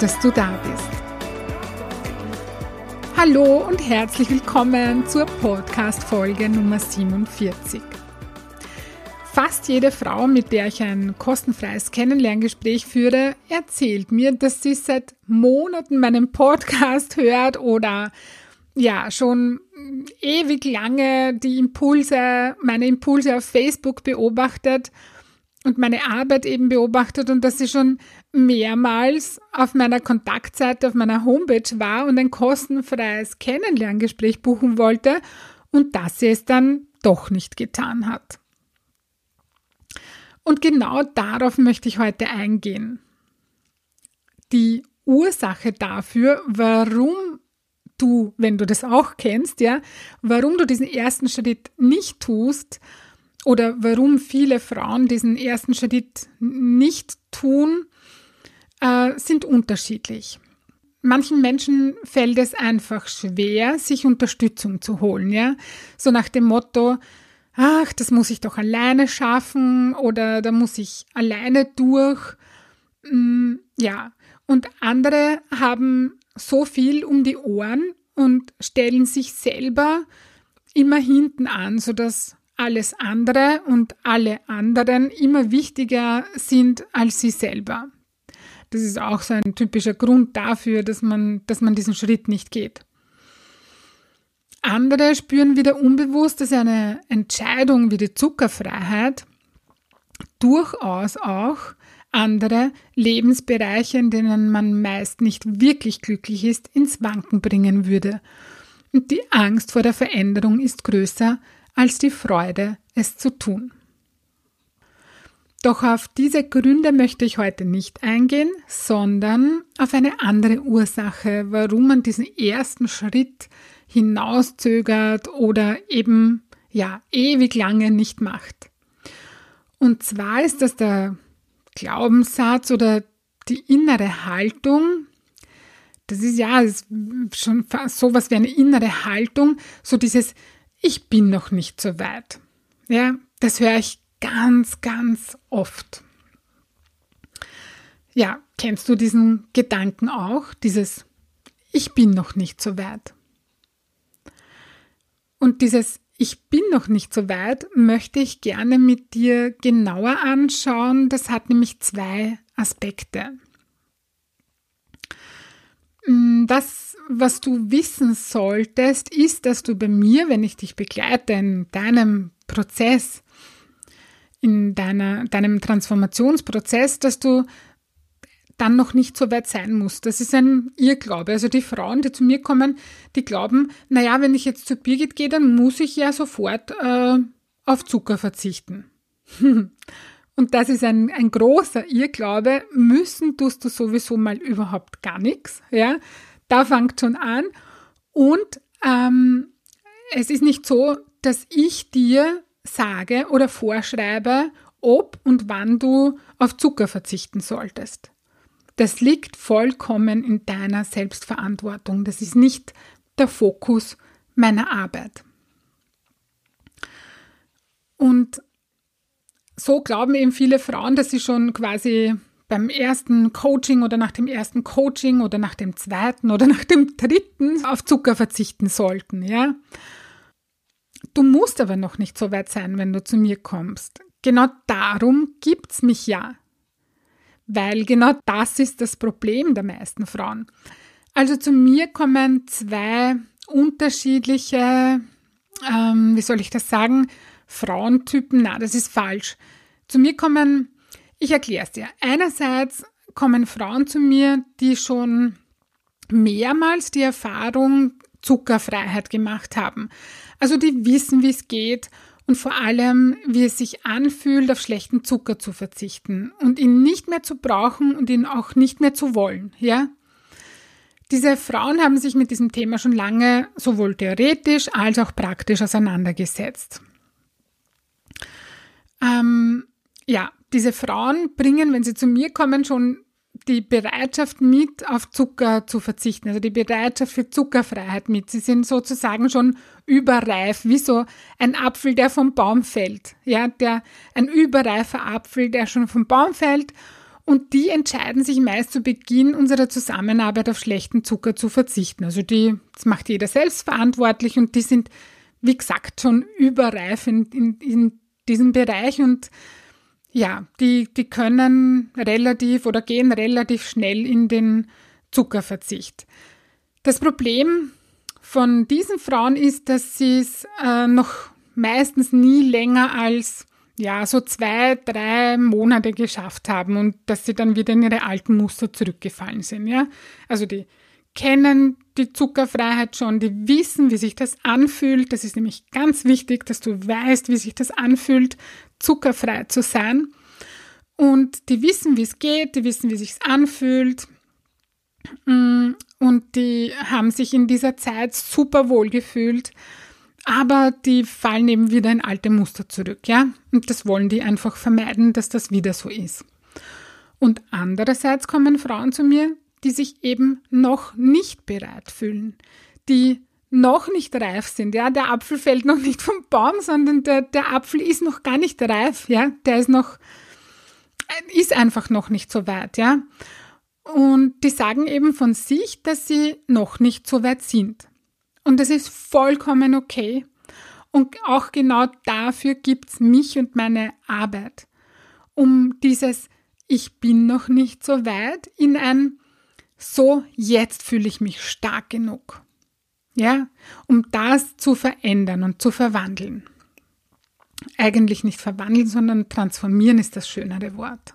dass du da bist. Hallo und herzlich willkommen zur Podcast-Folge Nummer 47. Fast jede Frau, mit der ich ein kostenfreies Kennenlerngespräch führe, erzählt mir, dass sie seit Monaten meinen Podcast hört oder ja, schon ewig lange die Impulse, meine Impulse auf Facebook beobachtet und meine Arbeit eben beobachtet und dass sie schon mehrmals auf meiner Kontaktseite, auf meiner Homepage war und ein kostenfreies Kennenlerngespräch buchen wollte und dass sie es dann doch nicht getan hat. Und genau darauf möchte ich heute eingehen. Die Ursache dafür, warum du, wenn du das auch kennst, ja, warum du diesen ersten Schritt nicht tust oder warum viele Frauen diesen ersten Schritt nicht tun, äh, sind unterschiedlich. Manchen Menschen fällt es einfach schwer, sich Unterstützung zu holen, ja. So nach dem Motto, ach, das muss ich doch alleine schaffen oder da muss ich alleine durch. Mm, ja. Und andere haben so viel um die Ohren und stellen sich selber immer hinten an, sodass alles andere und alle anderen immer wichtiger sind als sie selber. Das ist auch so ein typischer Grund dafür, dass man, dass man diesen Schritt nicht geht. Andere spüren wieder unbewusst, dass eine Entscheidung wie die Zuckerfreiheit durchaus auch andere Lebensbereiche, in denen man meist nicht wirklich glücklich ist, ins Wanken bringen würde. Und die Angst vor der Veränderung ist größer als die Freude, es zu tun. Doch auf diese Gründe möchte ich heute nicht eingehen, sondern auf eine andere Ursache, warum man diesen ersten Schritt hinauszögert oder eben ja ewig lange nicht macht. Und zwar ist das der Glaubenssatz oder die innere Haltung. Das ist ja das ist schon sowas wie eine innere Haltung, so dieses ich bin noch nicht so weit. Ja, das höre ich ganz, ganz oft. Ja, kennst du diesen Gedanken auch? Dieses Ich bin noch nicht so weit. Und dieses Ich bin noch nicht so weit möchte ich gerne mit dir genauer anschauen. Das hat nämlich zwei Aspekte. Mm, das, was du wissen solltest, ist, dass du bei mir, wenn ich dich begleite in deinem Prozess, in deiner, deinem Transformationsprozess, dass du dann noch nicht so weit sein musst. Das ist ein Irrglaube. Also die Frauen, die zu mir kommen, die glauben, naja, wenn ich jetzt zu Birgit gehe, dann muss ich ja sofort äh, auf Zucker verzichten. Und das ist ein, ein großer Irrglaube. Müssen tust du sowieso mal überhaupt gar nichts. Ja? Da fängt schon an. Und ähm, es ist nicht so, dass ich dir sage oder vorschreibe, ob und wann du auf Zucker verzichten solltest. Das liegt vollkommen in deiner Selbstverantwortung. Das ist nicht der Fokus meiner Arbeit. Und so glauben eben viele Frauen, dass sie schon quasi beim ersten Coaching oder nach dem ersten Coaching oder nach dem zweiten oder nach dem dritten auf Zucker verzichten sollten, ja. Du musst aber noch nicht so weit sein, wenn du zu mir kommst. Genau darum gibt's mich ja. Weil genau das ist das Problem der meisten Frauen. Also zu mir kommen zwei unterschiedliche, ähm, wie soll ich das sagen, Frauentypen, na, das ist falsch. Zu mir kommen, ich erkläre es dir. Einerseits kommen Frauen zu mir, die schon mehrmals die Erfahrung Zuckerfreiheit gemacht haben. Also die wissen, wie es geht und vor allem, wie es sich anfühlt, auf schlechten Zucker zu verzichten und ihn nicht mehr zu brauchen und ihn auch nicht mehr zu wollen, ja? diese Frauen haben sich mit diesem Thema schon lange sowohl theoretisch als auch praktisch auseinandergesetzt. Ähm, ja, diese Frauen bringen, wenn sie zu mir kommen, schon die Bereitschaft mit, auf Zucker zu verzichten, also die Bereitschaft für Zuckerfreiheit mit. Sie sind sozusagen schon überreif, wie so ein Apfel, der vom Baum fällt. Ja, der, ein überreifer Apfel, der schon vom Baum fällt. Und die entscheiden sich meist zu Beginn unserer Zusammenarbeit auf schlechten Zucker zu verzichten. Also die, das macht jeder selbst verantwortlich und die sind, wie gesagt, schon überreif in, in, in diesem Bereich und ja, die, die können relativ oder gehen relativ schnell in den Zuckerverzicht. Das Problem von diesen Frauen ist, dass sie es äh, noch meistens nie länger als ja, so zwei, drei Monate geschafft haben und dass sie dann wieder in ihre alten Muster zurückgefallen sind, ja. Also die kennen die Zuckerfreiheit schon, die wissen, wie sich das anfühlt. Das ist nämlich ganz wichtig, dass du weißt, wie sich das anfühlt, zuckerfrei zu sein. Und die wissen, wie es geht, die wissen, wie es sich anfühlt. Mm, und die haben sich in dieser Zeit super wohl gefühlt. Aber die fallen eben wieder in alte Muster zurück, ja? Und das wollen die einfach vermeiden, dass das wieder so ist. Und andererseits kommen Frauen zu mir, die sich eben noch nicht bereit fühlen, die noch nicht reif sind. Ja, der Apfel fällt noch nicht vom Baum, sondern der, der Apfel ist noch gar nicht reif. Ja, der ist noch, ist einfach noch nicht so weit. Ja, und die sagen eben von sich, dass sie noch nicht so weit sind. Und das ist vollkommen okay. Und auch genau dafür gibt's mich und meine Arbeit. Um dieses Ich bin noch nicht so weit in ein So, jetzt fühle ich mich stark genug ja, um das zu verändern und zu verwandeln. Eigentlich nicht verwandeln, sondern transformieren ist das schönere Wort.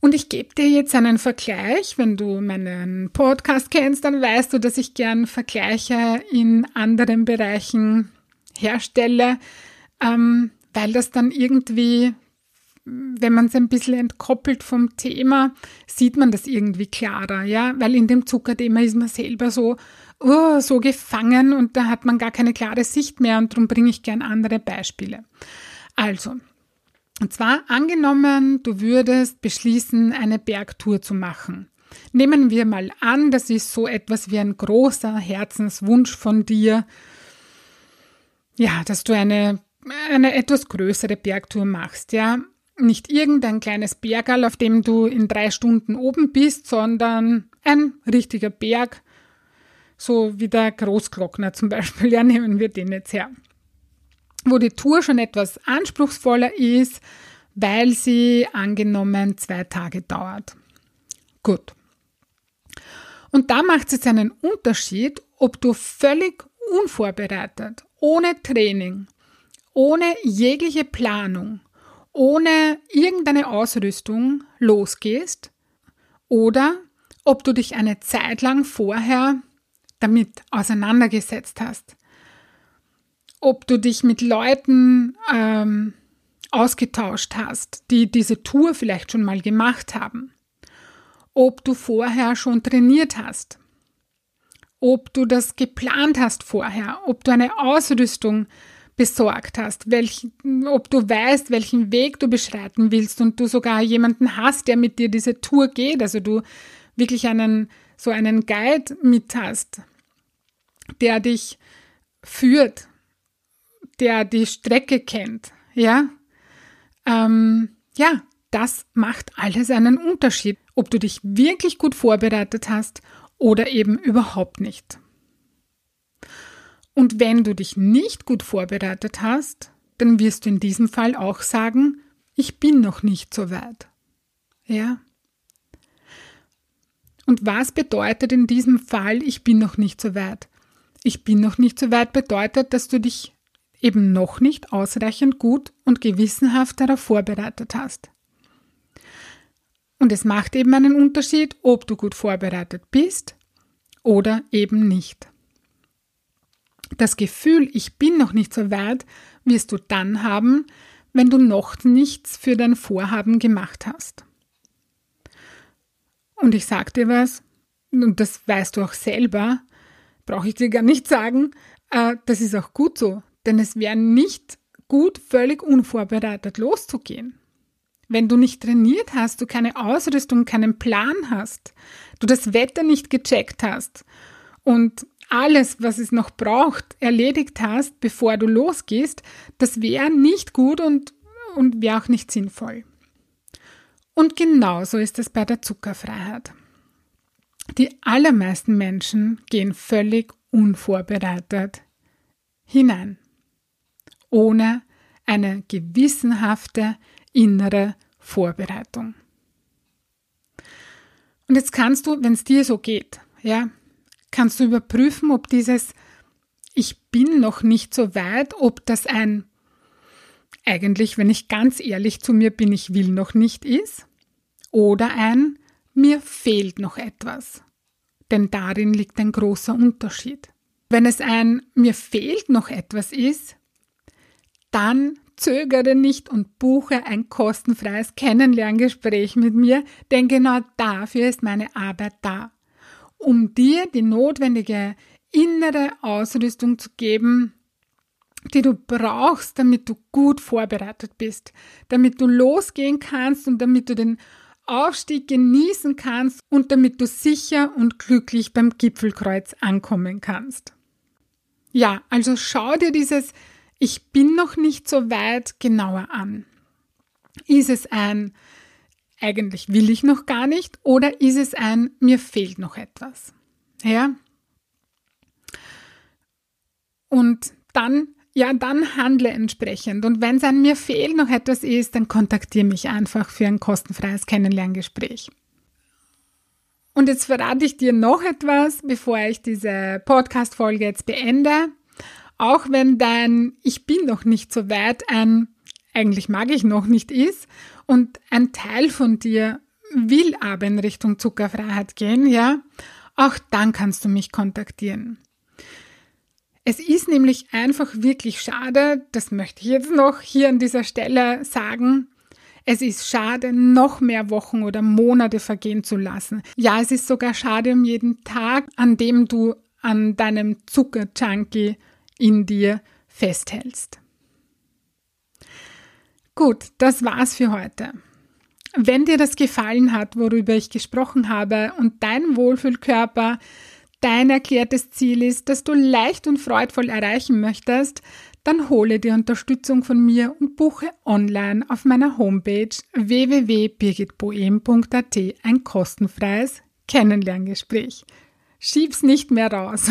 Und ich gebe dir jetzt einen Vergleich. Wenn du meinen Podcast kennst, dann weißt du, dass ich gern Vergleiche in anderen Bereichen herstelle, ähm, weil das dann irgendwie wenn man es ein bisschen entkoppelt vom Thema, sieht man das irgendwie klarer, ja, weil in dem Zuckerthema ist man selber so, oh, so gefangen und da hat man gar keine klare Sicht mehr und darum bringe ich gern andere Beispiele. Also, und zwar angenommen, du würdest beschließen, eine Bergtour zu machen. Nehmen wir mal an, das ist so etwas wie ein großer Herzenswunsch von dir, ja, dass du eine, eine etwas größere Bergtour machst, ja nicht irgendein kleines Bergal, auf dem du in drei Stunden oben bist, sondern ein richtiger Berg, so wie der Großglockner zum Beispiel, ja, nehmen wir den jetzt her. Wo die Tour schon etwas anspruchsvoller ist, weil sie angenommen zwei Tage dauert. Gut. Und da macht es jetzt einen Unterschied, ob du völlig unvorbereitet, ohne Training, ohne jegliche Planung ohne irgendeine Ausrüstung losgehst oder ob du dich eine Zeit lang vorher damit auseinandergesetzt hast. Ob du dich mit Leuten ähm, ausgetauscht hast, die diese Tour vielleicht schon mal gemacht haben. Ob du vorher schon trainiert hast. Ob du das geplant hast vorher. Ob du eine Ausrüstung besorgt hast, welch, ob du weißt, welchen Weg du beschreiten willst und du sogar jemanden hast, der mit dir diese Tour geht, also du wirklich einen, so einen Guide mit hast, der dich führt, der die Strecke kennt, ja, ähm, ja, das macht alles einen Unterschied, ob du dich wirklich gut vorbereitet hast oder eben überhaupt nicht. Und wenn du dich nicht gut vorbereitet hast, dann wirst du in diesem Fall auch sagen, ich bin noch nicht so weit. Ja? Und was bedeutet in diesem Fall, ich bin noch nicht so weit? Ich bin noch nicht so weit bedeutet, dass du dich eben noch nicht ausreichend gut und gewissenhaft darauf vorbereitet hast. Und es macht eben einen Unterschied, ob du gut vorbereitet bist oder eben nicht. Das Gefühl, ich bin noch nicht so weit, wirst du dann haben, wenn du noch nichts für dein Vorhaben gemacht hast. Und ich sag dir was, und das weißt du auch selber, brauche ich dir gar nicht sagen, äh, das ist auch gut so, denn es wäre nicht gut, völlig unvorbereitet loszugehen. Wenn du nicht trainiert hast, du keine Ausrüstung, keinen Plan hast, du das Wetter nicht gecheckt hast und alles, was es noch braucht, erledigt hast, bevor du losgehst, das wäre nicht gut und, und wäre auch nicht sinnvoll. Und genauso ist es bei der Zuckerfreiheit. Die allermeisten Menschen gehen völlig unvorbereitet hinein, ohne eine gewissenhafte innere Vorbereitung. Und jetzt kannst du, wenn es dir so geht, ja, kannst du überprüfen, ob dieses Ich bin noch nicht so weit, ob das ein eigentlich, wenn ich ganz ehrlich zu mir bin, ich will noch nicht ist, oder ein Mir fehlt noch etwas. Denn darin liegt ein großer Unterschied. Wenn es ein Mir fehlt noch etwas ist, dann zögere nicht und buche ein kostenfreies Kennenlerngespräch mit mir, denn genau dafür ist meine Arbeit da, um dir die notwendige innere Ausrüstung zu geben, die du brauchst, damit du gut vorbereitet bist, damit du losgehen kannst und damit du den Aufstieg genießen kannst und damit du sicher und glücklich beim Gipfelkreuz ankommen kannst. Ja, also schau dir dieses Ich bin noch nicht so weit genauer an. Ist es ein eigentlich will ich noch gar nicht oder ist es ein mir fehlt noch etwas? Ja? Und dann ja, dann handle entsprechend. Und wenn es an mir fehlt noch etwas ist, dann kontaktiere mich einfach für ein kostenfreies Kennenlerngespräch. Und jetzt verrate ich dir noch etwas, bevor ich diese Podcast-Folge jetzt beende. Auch wenn dein Ich bin noch nicht so weit ein eigentlich mag ich noch nicht ist und ein Teil von dir will aber in Richtung Zuckerfreiheit gehen, ja, auch dann kannst du mich kontaktieren. Es ist nämlich einfach wirklich schade, das möchte ich jetzt noch hier an dieser Stelle sagen, es ist schade, noch mehr Wochen oder Monate vergehen zu lassen. Ja, es ist sogar schade um jeden Tag, an dem du an deinem Zuckerjunkie in dir festhältst. Gut, das war's für heute. Wenn dir das gefallen hat, worüber ich gesprochen habe und dein Wohlfühlkörper dein erklärtes Ziel ist, das du leicht und freudvoll erreichen möchtest, dann hole dir Unterstützung von mir und buche online auf meiner Homepage www.birgitboem.at ein kostenfreies Kennenlerngespräch. Schieb's nicht mehr raus.